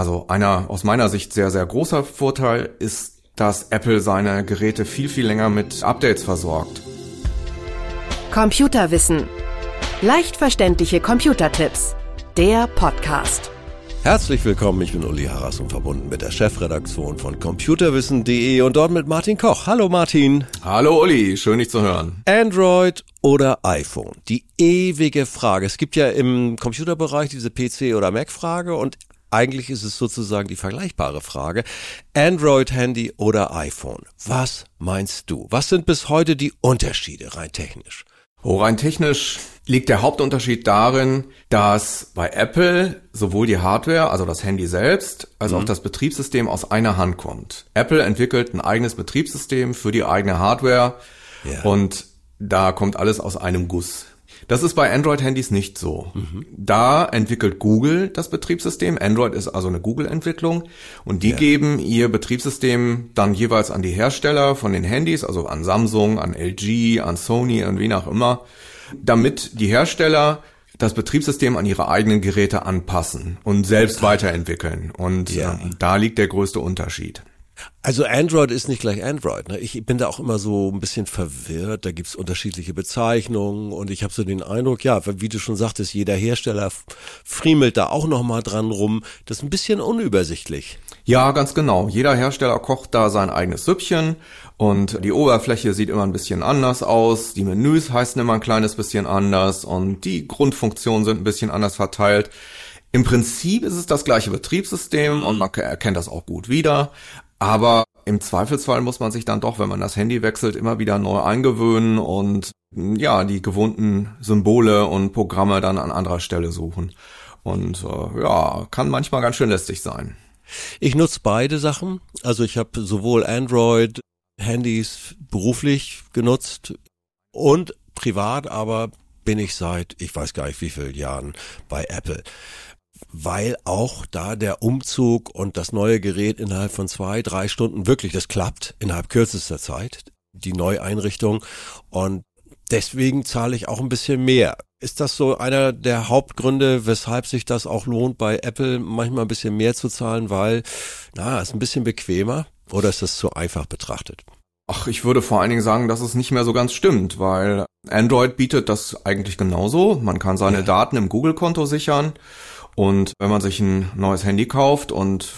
Also einer aus meiner Sicht sehr, sehr großer Vorteil ist, dass Apple seine Geräte viel, viel länger mit Updates versorgt. Computerwissen. Leicht verständliche Computertipps. Der Podcast. Herzlich willkommen, ich bin Uli Harras und verbunden mit der Chefredaktion von computerwissen.de und dort mit Martin Koch. Hallo Martin. Hallo Uli, schön dich zu hören. Android oder iPhone? Die ewige Frage. Es gibt ja im Computerbereich diese PC- oder Mac-Frage und eigentlich ist es sozusagen die vergleichbare Frage. Android-Handy oder iPhone? Was meinst du? Was sind bis heute die Unterschiede rein technisch? Oh, rein technisch liegt der Hauptunterschied darin, dass bei Apple sowohl die Hardware, also das Handy selbst, als auch mhm. das Betriebssystem aus einer Hand kommt. Apple entwickelt ein eigenes Betriebssystem für die eigene Hardware ja. und da kommt alles aus einem Guss. Das ist bei Android-Handys nicht so. Mhm. Da entwickelt Google das Betriebssystem. Android ist also eine Google-Entwicklung. Und die ja. geben ihr Betriebssystem dann jeweils an die Hersteller von den Handys, also an Samsung, an LG, an Sony und wie auch immer, damit die Hersteller das Betriebssystem an ihre eigenen Geräte anpassen und selbst weiterentwickeln. Und ja. äh, da liegt der größte Unterschied. Also Android ist nicht gleich Android. Ne? Ich bin da auch immer so ein bisschen verwirrt. Da gibt's unterschiedliche Bezeichnungen und ich habe so den Eindruck, ja, wie du schon sagtest, jeder Hersteller friemelt da auch noch mal dran rum. Das ist ein bisschen unübersichtlich. Ja, ganz genau. Jeder Hersteller kocht da sein eigenes Süppchen und die Oberfläche sieht immer ein bisschen anders aus. Die Menüs heißen immer ein kleines bisschen anders und die Grundfunktionen sind ein bisschen anders verteilt. Im Prinzip ist es das gleiche Betriebssystem und man erkennt das auch gut wieder. Aber im Zweifelsfall muss man sich dann doch, wenn man das Handy wechselt, immer wieder neu eingewöhnen und ja, die gewohnten Symbole und Programme dann an anderer Stelle suchen. Und äh, ja, kann manchmal ganz schön lästig sein. Ich nutze beide Sachen. Also ich habe sowohl Android, Handys beruflich genutzt und privat, aber bin ich seit, ich weiß gar nicht wie vielen Jahren bei Apple weil auch da der Umzug und das neue Gerät innerhalb von zwei, drei Stunden wirklich, das klappt innerhalb kürzester Zeit, die Neueinrichtung und deswegen zahle ich auch ein bisschen mehr. Ist das so einer der Hauptgründe, weshalb sich das auch lohnt, bei Apple manchmal ein bisschen mehr zu zahlen, weil, na, ist ein bisschen bequemer oder ist das zu einfach betrachtet? Ach, ich würde vor allen Dingen sagen, dass es nicht mehr so ganz stimmt, weil Android bietet das eigentlich genauso. Man kann seine ja. Daten im Google-Konto sichern und wenn man sich ein neues Handy kauft und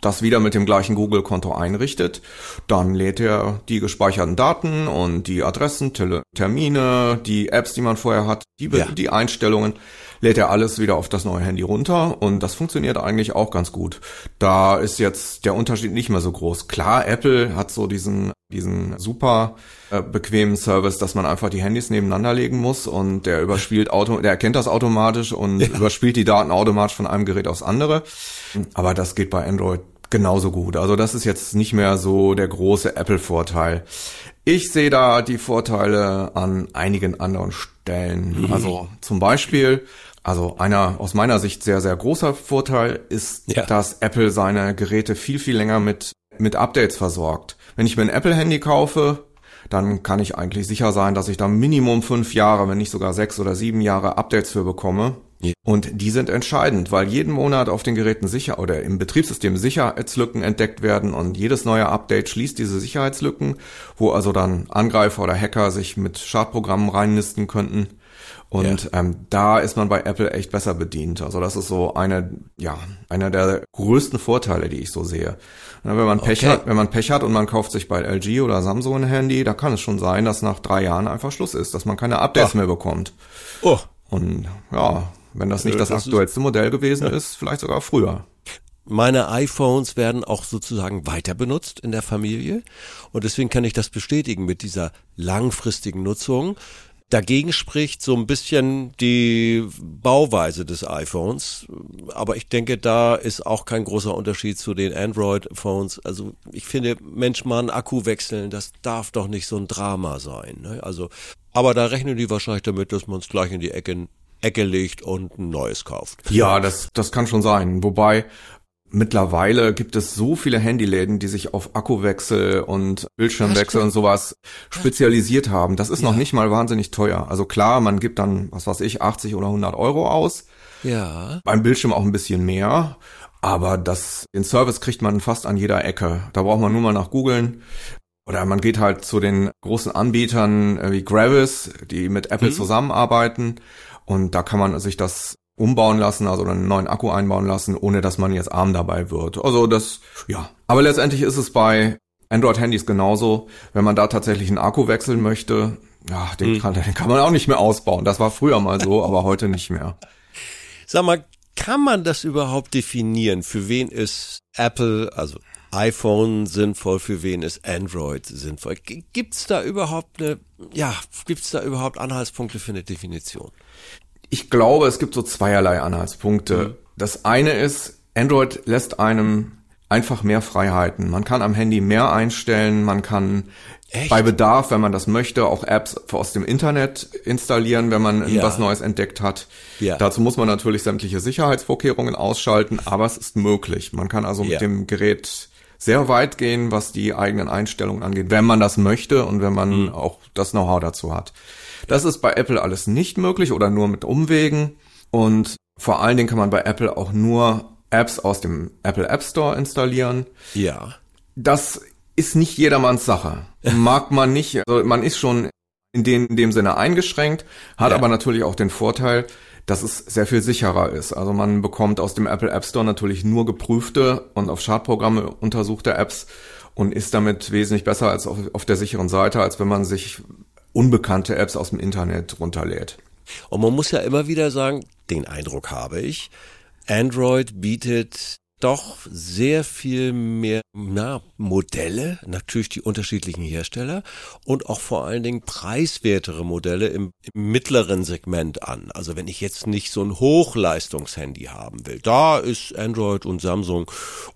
das wieder mit dem gleichen Google-Konto einrichtet, dann lädt er die gespeicherten Daten und die Adressen, Termine, die Apps, die man vorher hat, die, ja. die Einstellungen, lädt er alles wieder auf das neue Handy runter und das funktioniert eigentlich auch ganz gut. Da ist jetzt der Unterschied nicht mehr so groß. Klar, Apple hat so diesen diesen super äh, bequemen Service, dass man einfach die Handys nebeneinander legen muss und der überspielt Auto, der erkennt das automatisch und ja. überspielt die Daten automatisch von einem Gerät aufs andere. Aber das geht bei Android genauso gut. Also das ist jetzt nicht mehr so der große Apple-Vorteil. Ich sehe da die Vorteile an einigen anderen Stellen. Mhm. Also zum Beispiel, also einer aus meiner Sicht sehr, sehr großer Vorteil ist, ja. dass Apple seine Geräte viel, viel länger mit, mit Updates versorgt. Wenn ich mir ein Apple-Handy kaufe, dann kann ich eigentlich sicher sein, dass ich da Minimum fünf Jahre, wenn nicht sogar sechs oder sieben Jahre Updates für bekomme. Und die sind entscheidend, weil jeden Monat auf den Geräten sicher oder im Betriebssystem Sicherheitslücken entdeckt werden und jedes neue Update schließt diese Sicherheitslücken, wo also dann Angreifer oder Hacker sich mit Schadprogrammen reinnisten könnten. Und ja. ähm, da ist man bei Apple echt besser bedient. Also das ist so eine, ja, einer der größten Vorteile, die ich so sehe. Ja, wenn man Pech okay. hat, wenn man Pech hat und man kauft sich bei LG oder Samsung ein Handy, da kann es schon sein, dass nach drei Jahren einfach Schluss ist, dass man keine Updates Ach. mehr bekommt. Oh. Und ja, wenn das nicht äh, das, das aktuellste Modell gewesen ist, vielleicht sogar früher. Meine iPhones werden auch sozusagen weiter benutzt in der Familie und deswegen kann ich das bestätigen mit dieser langfristigen Nutzung. Dagegen spricht so ein bisschen die Bauweise des iPhones. Aber ich denke, da ist auch kein großer Unterschied zu den Android-Phones. Also ich finde, Mensch, mal einen Akku wechseln, das darf doch nicht so ein Drama sein. Ne? Also, aber da rechnen die wahrscheinlich damit, dass man es gleich in die Ecke Ecke legt und ein neues kauft. Ja, das, das kann schon sein. Wobei Mittlerweile gibt es so viele Handyläden, die sich auf Akkuwechsel und Bildschirmwechsel und sowas spezialisiert haben. Das ist ja. noch nicht mal wahnsinnig teuer. Also klar, man gibt dann, was weiß ich, 80 oder 100 Euro aus. Ja. Beim Bildschirm auch ein bisschen mehr. Aber das, den Service kriegt man fast an jeder Ecke. Da braucht man nur mal nach googeln. Oder man geht halt zu den großen Anbietern äh, wie Gravis, die mit Apple mhm. zusammenarbeiten. Und da kann man sich das umbauen lassen, also einen neuen Akku einbauen lassen, ohne dass man jetzt arm dabei wird. Also das, ja. Aber letztendlich ist es bei Android-Handys genauso. Wenn man da tatsächlich einen Akku wechseln möchte, ja, den, mhm. kann, den kann man auch nicht mehr ausbauen. Das war früher mal so, aber heute nicht mehr. Sag mal, kann man das überhaupt definieren? Für wen ist Apple, also iPhone sinnvoll, für wen ist Android sinnvoll? Gibt's da überhaupt eine, ja, gibt's da überhaupt Anhaltspunkte für eine Definition? Ich glaube, es gibt so zweierlei Anhaltspunkte. Mhm. Das eine ist, Android lässt einem einfach mehr Freiheiten. Man kann am Handy mehr einstellen, man kann Echt? bei Bedarf, wenn man das möchte, auch Apps aus dem Internet installieren, wenn man ja. was Neues entdeckt hat. Ja. Dazu muss man natürlich sämtliche Sicherheitsvorkehrungen ausschalten, aber es ist möglich. Man kann also ja. mit dem Gerät sehr weit gehen, was die eigenen Einstellungen angeht, wenn man das möchte und wenn man mhm. auch das Know-how dazu hat. Das ist bei Apple alles nicht möglich oder nur mit Umwegen. Und vor allen Dingen kann man bei Apple auch nur Apps aus dem Apple App Store installieren. Ja. Das ist nicht jedermanns Sache. Mag man nicht. Also man ist schon in, den, in dem Sinne eingeschränkt, hat ja. aber natürlich auch den Vorteil, dass es sehr viel sicherer ist. Also man bekommt aus dem Apple App Store natürlich nur geprüfte und auf Schadprogramme untersuchte Apps und ist damit wesentlich besser als auf, auf der sicheren Seite, als wenn man sich unbekannte Apps aus dem Internet runterlädt. Und man muss ja immer wieder sagen, den Eindruck habe ich, Android bietet doch sehr viel mehr na, Modelle, natürlich die unterschiedlichen Hersteller und auch vor allen Dingen preiswertere Modelle im, im, mittleren Segment an. Also wenn ich jetzt nicht so ein Hochleistungshandy haben will, da ist Android und Samsung,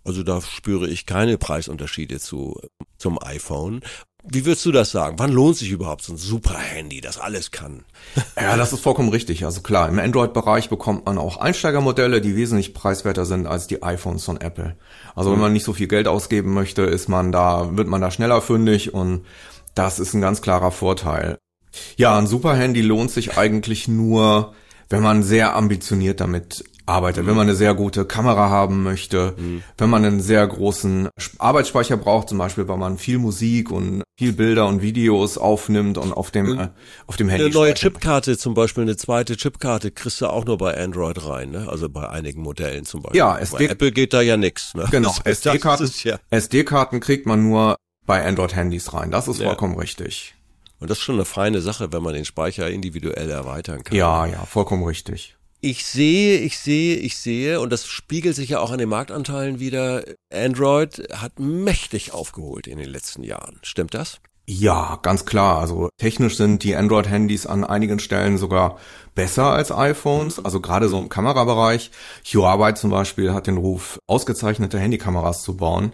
also da spüre ich keine Preisunterschiede zu zum iPhone. Wie würdest du das sagen? Wann lohnt sich überhaupt so ein super Handy, das alles kann? Ja, das ist vollkommen richtig. Also klar, im Android-Bereich bekommt man auch Einsteigermodelle, die wesentlich preiswerter sind als die iPhones von Apple. Also mhm. wenn man nicht so viel Geld ausgeben möchte, ist man da, wird man da schneller fündig und das ist ein ganz klarer Vorteil. Ja, ein super Handy lohnt sich eigentlich nur, wenn man sehr ambitioniert damit arbeitet, mhm. wenn man eine sehr gute Kamera haben möchte, mhm. wenn man einen sehr großen Arbeitsspeicher braucht, zum Beispiel, weil man viel Musik und viel Bilder und Videos aufnimmt und auf dem, äh, auf dem Handy. Eine neue Chipkarte zum Beispiel, eine zweite Chipkarte kriegst du auch nur bei Android rein, ne? Also bei einigen Modellen zum Beispiel. Ja, SD bei Apple geht da ja nix. Ne? Genau, SD-Karten ja. SD kriegt man nur bei Android-Handys rein. Das ist ja. vollkommen richtig. Und das ist schon eine feine Sache, wenn man den Speicher individuell erweitern kann. Ja, ja, vollkommen richtig. Ich sehe, ich sehe, ich sehe, und das spiegelt sich ja auch an den Marktanteilen wieder. Android hat mächtig aufgeholt in den letzten Jahren. Stimmt das? Ja, ganz klar. Also technisch sind die Android-Handys an einigen Stellen sogar besser als iPhones. Also gerade so im Kamerabereich. Huawei zum Beispiel hat den Ruf, ausgezeichnete Handykameras zu bauen.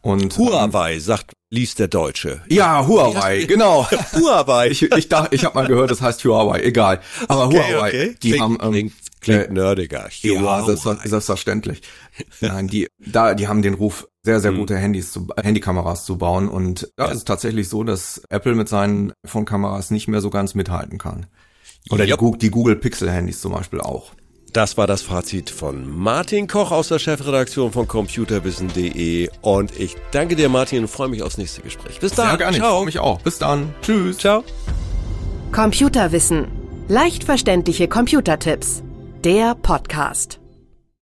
Und Huawei ähm, sagt liest der Deutsche. Ja, Huawei, genau. Huawei. Ich, ich dachte, ich habe mal gehört, das heißt Huawei. Egal. Aber okay, Huawei, okay. die klingt, haben ähm, klingt, klingt äh, nerdiger. Ja, selbstverständlich. Nein, die da, die haben den Ruf, sehr sehr hm. gute Handys zu, Handykameras zu bauen und da ja. ist es tatsächlich so, dass Apple mit seinen iPhone-Kameras nicht mehr so ganz mithalten kann. Oder yep. die, die Google Pixel Handys zum Beispiel auch. Das war das Fazit von Martin Koch aus der Chefredaktion von computerwissen.de und ich danke dir Martin und freue mich aufs nächste Gespräch. Bis dann. Sehr gerne. Ciao. Ich mich auch. Bis dann. Tschüss. Ciao. Computerwissen. Leicht verständliche Computertipps. Der Podcast.